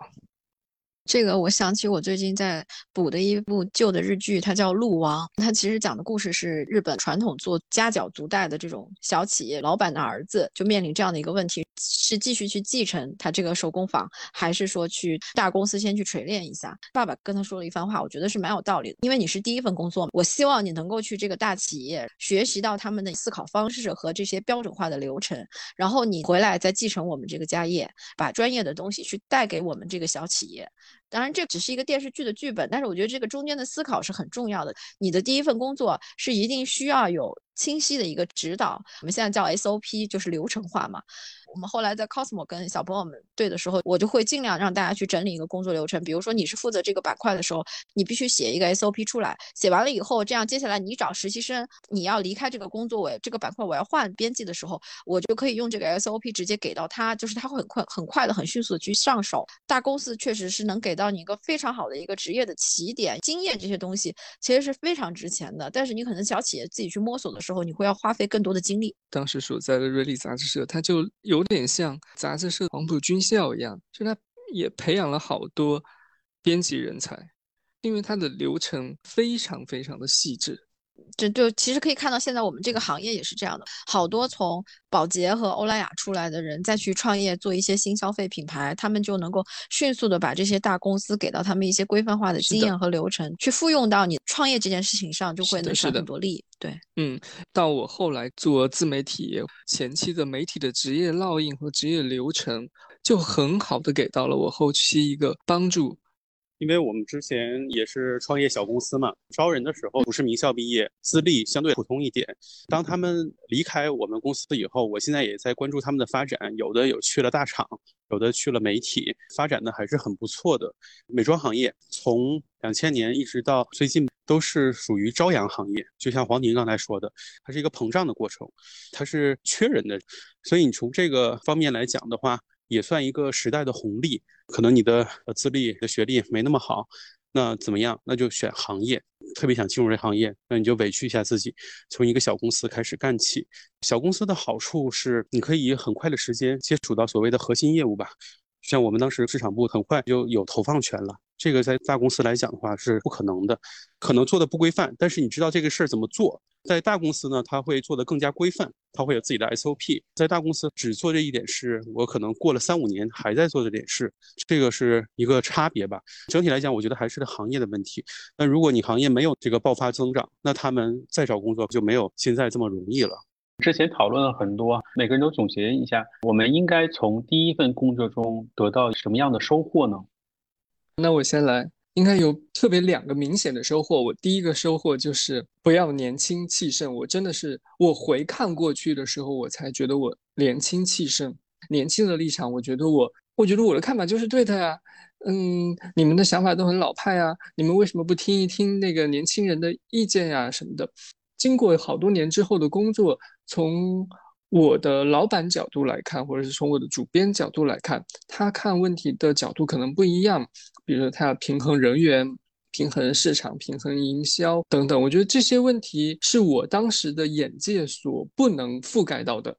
这个我想起我最近在补的一部旧的日剧，它叫《鹿王》。它其实讲的故事是日本传统做夹脚足袋的这种小企业老板的儿子，就面临这样的一个问题：是继续去继承他这个手工坊，还是说去大公司先去锤炼一下？爸爸跟他说了一番话，我觉得是蛮有道理的。因为你是第一份工作，我希望你能够去这个大企业学习到他们的思考方式和这些标准化的流程，然后你回来再继承我们这个家业，把专业的东西去带给我们这个小企业。当然，这只是一个电视剧的剧本，但是我觉得这个中间的思考是很重要的。你的第一份工作是一定需要有清晰的一个指导，我们现在叫 SOP，就是流程化嘛。我们后来在 Cosmo 跟小朋友们对的时候，我就会尽量让大家去整理一个工作流程。比如说你是负责这个板块的时候，你必须写一个 SOP 出来。写完了以后，这样接下来你找实习生，你要离开这个工作位，这个板块我要换编辑的时候，我就可以用这个 SOP 直接给到他，就是他会很快、很快的、很迅速的去上手。大公司确实是能给到你一个非常好的一个职业的起点，经验这些东西其实是非常值钱的。但是你可能小企业自己去摸索的时候，你会要花费更多的精力。当时所在的瑞丽杂志社，它就有点像杂志社黄埔军校一样，就它也培养了好多编辑人才，因为它的流程非常非常的细致。这就其实可以看到，现在我们这个行业也是这样的，好多从宝洁和欧莱雅出来的人再去创业做一些新消费品牌，他们就能够迅速的把这些大公司给到他们一些规范化的经验和流程，去复用到你创业这件事情上，就会能省很多力。对，嗯，到我后来做自媒体，前期的媒体的职业烙印和职业流程，就很好的给到了我后期一个帮助。因为我们之前也是创业小公司嘛，招人的时候不是名校毕业，资历相对普通一点。当他们离开我们公司以后，我现在也在关注他们的发展，有的有去了大厂，有的去了媒体，发展的还是很不错的。美妆行业从两千年一直到最近都是属于朝阳行业，就像黄婷刚才说的，它是一个膨胀的过程，它是缺人的，所以你从这个方面来讲的话。也算一个时代的红利，可能你的资历、的学历没那么好，那怎么样？那就选行业，特别想进入这行业，那你就委屈一下自己，从一个小公司开始干起。小公司的好处是，你可以很快的时间接触到所谓的核心业务吧。像我们当时市场部很快就有投放权了，这个在大公司来讲的话是不可能的，可能做的不规范，但是你知道这个事儿怎么做。在大公司呢，他会做的更加规范，他会有自己的 SOP。在大公司只做这一点事，我可能过了三五年还在做这点事，这个是一个差别吧。整体来讲，我觉得还是行业的问题。那如果你行业没有这个爆发增长，那他们再找工作就没有现在这么容易了。之前讨论了很多，每个人都总结一下，我们应该从第一份工作中得到什么样的收获呢？那我先来。应该有特别两个明显的收获。我第一个收获就是不要年轻气盛。我真的是我回看过去的时候，我才觉得我年轻气盛。年轻的立场，我觉得我，我觉得我的看法就是对的呀。嗯，你们的想法都很老派啊，你们为什么不听一听那个年轻人的意见呀什么的？经过好多年之后的工作，从我的老板角度来看，或者是从我的主编角度来看，他看问题的角度可能不一样。比如说，他要平衡人员、平衡市场、平衡营销等等。我觉得这些问题是我当时的眼界所不能覆盖到的。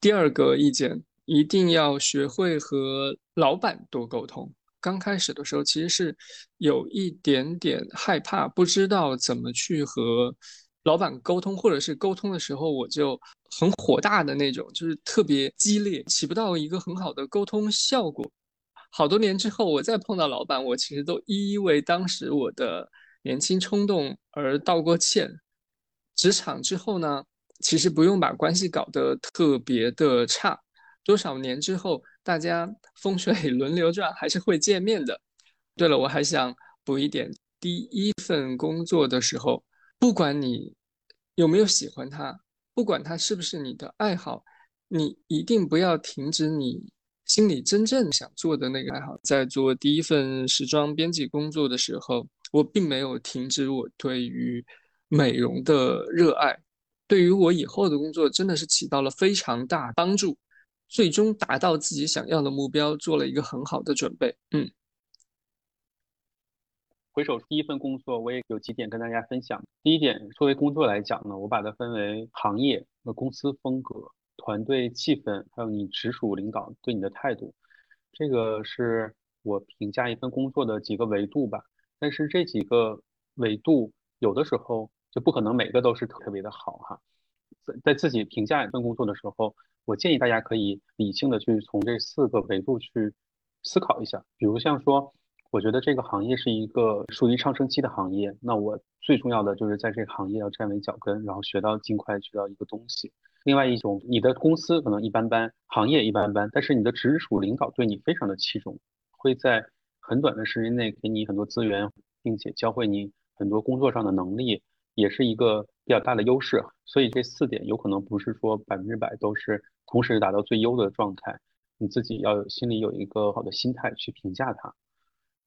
第二个意见，一定要学会和老板多沟通。刚开始的时候，其实是有一点点害怕，不知道怎么去和。老板沟通，或者是沟通的时候，我就很火大的那种，就是特别激烈，起不到一个很好的沟通效果。好多年之后，我再碰到老板，我其实都一一为当时我的年轻冲动而道过歉。职场之后呢，其实不用把关系搞得特别的差，多少年之后，大家风水 轮流转，还是会见面的。对了，我还想补一点，第一份工作的时候，不管你。有没有喜欢他？不管他是不是你的爱好，你一定不要停止你心里真正想做的那个爱好。在做第一份时装编辑工作的时候，我并没有停止我对于美容的热爱，对于我以后的工作真的是起到了非常大帮助，最终达到自己想要的目标，做了一个很好的准备。嗯。回首第一份工作，我也有几点跟大家分享。第一点，作为工作来讲呢，我把它分为行业和公司风格、团队气氛，还有你直属领导对你的态度。这个是我评价一份工作的几个维度吧。但是这几个维度有的时候就不可能每个都是特别的好哈。在在自己评价一份工作的时候，我建议大家可以理性的去从这四个维度去思考一下，比如像说。我觉得这个行业是一个属于上升期的行业，那我最重要的就是在这个行业要站稳脚跟，然后学到尽快学到一个东西。另外一种，你的公司可能一般般，行业一般般，但是你的直属领导对你非常的器重，会在很短的时间内给你很多资源，并且教会你很多工作上的能力，也是一个比较大的优势。所以这四点有可能不是说百分之百都是同时达到最优的状态，你自己要有心里有一个好的心态去评价它。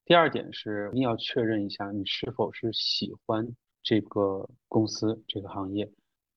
第二点是一定要确认一下你是否是喜欢这个公司这个行业，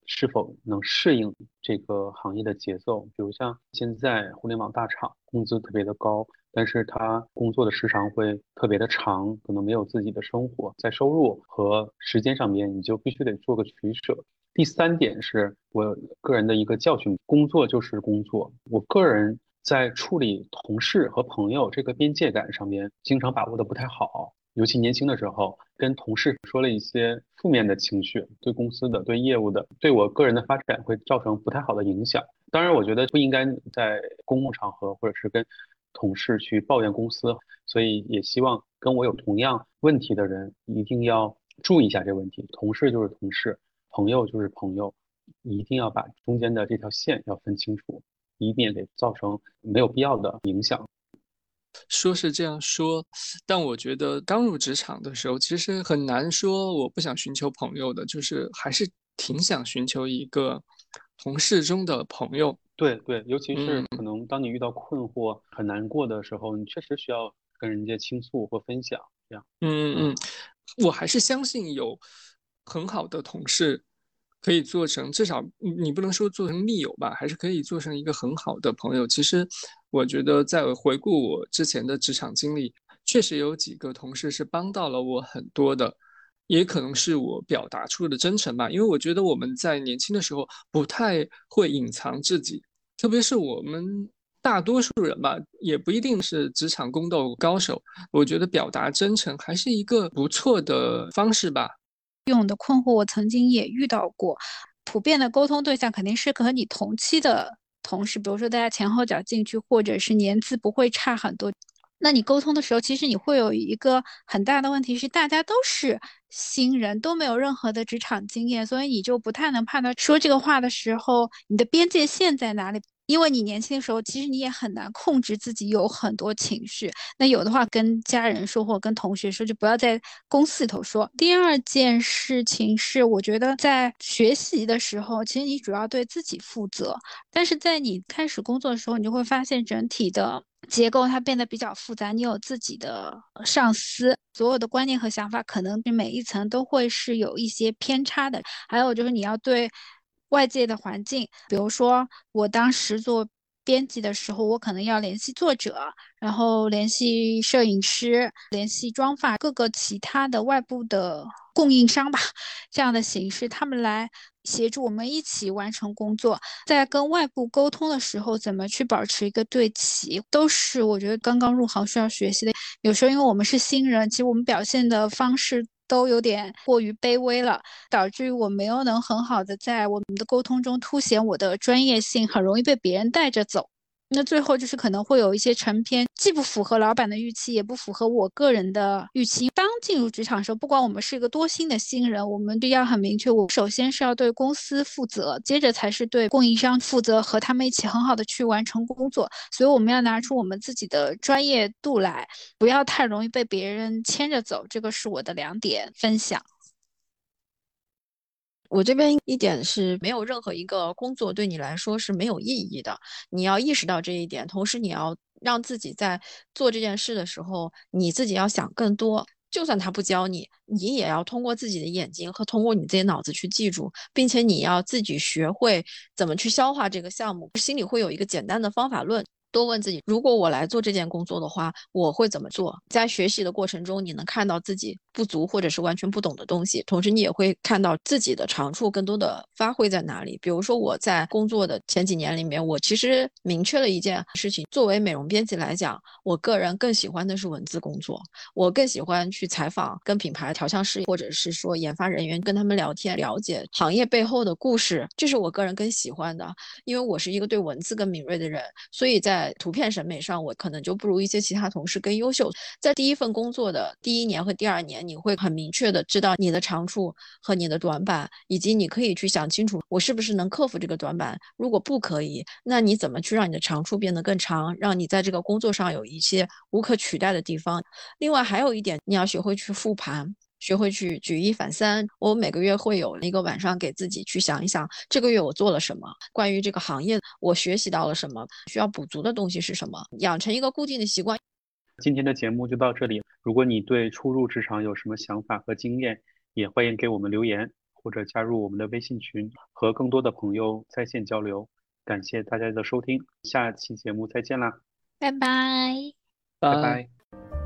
是否能适应这个行业的节奏。比如像现在互联网大厂工资特别的高，但是他工作的时长会特别的长，可能没有自己的生活，在收入和时间上面你就必须得做个取舍。第三点是我个人的一个教训：工作就是工作。我个人。在处理同事和朋友这个边界感上面，经常把握的不太好。尤其年轻的时候，跟同事说了一些负面的情绪，对公司的、对业务的、对我个人的发展会造成不太好的影响。当然，我觉得不应该在公共场合或者是跟同事去抱怨公司，所以也希望跟我有同样问题的人一定要注意一下这个问题。同事就是同事，朋友就是朋友，一定要把中间的这条线要分清楚。以免给造成没有必要的影响。说是这样说，但我觉得刚入职场的时候，其实很难说我不想寻求朋友的，就是还是挺想寻求一个同事中的朋友。对对，尤其是可能当你遇到困惑、很难过的时候，你确实需要跟人家倾诉或分享。这样，嗯嗯嗯，我还是相信有很好的同事。可以做成，至少你不能说做成密友吧，还是可以做成一个很好的朋友。其实，我觉得在回顾我之前的职场经历，确实有几个同事是帮到了我很多的，也可能是我表达出的真诚吧。因为我觉得我们在年轻的时候不太会隐藏自己，特别是我们大多数人吧，也不一定是职场宫斗高手。我觉得表达真诚还是一个不错的方式吧。用的困惑，我曾经也遇到过。普遍的沟通对象肯定是和你同期的同事，比如说大家前后脚进去，或者是年资不会差很多。那你沟通的时候，其实你会有一个很大的问题是，大家都是新人，都没有任何的职场经验，所以你就不太能判断说这个话的时候，你的边界线在哪里。因为你年轻的时候，其实你也很难控制自己有很多情绪。那有的话跟家人说，或跟同学说，就不要在公司里头说。第二件事情是，我觉得在学习的时候，其实你主要对自己负责。但是在你开始工作的时候，你就会发现整体的结构它变得比较复杂。你有自己的上司，所有的观念和想法，可能每一层都会是有一些偏差的。还有就是你要对。外界的环境，比如说我当时做编辑的时候，我可能要联系作者，然后联系摄影师，联系妆发各个其他的外部的供应商吧，这样的形式，他们来协助我们一起完成工作。在跟外部沟通的时候，怎么去保持一个对齐，都是我觉得刚刚入行需要学习的。有时候因为我们是新人，其实我们表现的方式。都有点过于卑微了，导致于我没有能很好的在我们的沟通中凸显我的专业性，很容易被别人带着走。那最后就是可能会有一些成片，既不符合老板的预期，也不符合我个人的预期。当进入职场的时候，不管我们是一个多新的新人，我们都要很明确，我首先是要对公司负责，接着才是对供应商负责，和他们一起很好的去完成工作。所以我们要拿出我们自己的专业度来，不要太容易被别人牵着走。这个是我的两点分享。我这边一点是没有任何一个工作对你来说是没有意义的，你要意识到这一点，同时你要让自己在做这件事的时候，你自己要想更多。就算他不教你，你也要通过自己的眼睛和通过你自己脑子去记住，并且你要自己学会怎么去消化这个项目，心里会有一个简单的方法论。多问自己，如果我来做这件工作的话，我会怎么做？在学习的过程中，你能看到自己不足或者是完全不懂的东西，同时你也会看到自己的长处更多的发挥在哪里。比如说我在工作的前几年里面，我其实明确了一件事情：作为美容编辑来讲，我个人更喜欢的是文字工作，我更喜欢去采访跟品牌调香师或者是说研发人员，跟他们聊天，了解行业背后的故事，这是我个人更喜欢的。因为我是一个对文字更敏锐的人，所以在图片审美上，我可能就不如一些其他同事更优秀。在第一份工作的第一年和第二年，你会很明确的知道你的长处和你的短板，以及你可以去想清楚，我是不是能克服这个短板。如果不可以，那你怎么去让你的长处变得更长，让你在这个工作上有一些无可取代的地方？另外还有一点，你要学会去复盘。学会去举一反三。我每个月会有一个晚上给自己去想一想，这个月我做了什么，关于这个行业我学习到了什么，需要补足的东西是什么，养成一个固定的习惯。今天的节目就到这里。如果你对初入职场有什么想法和经验，也欢迎给我们留言或者加入我们的微信群，和更多的朋友在线交流。感谢大家的收听，下期节目再见啦！拜拜，拜拜。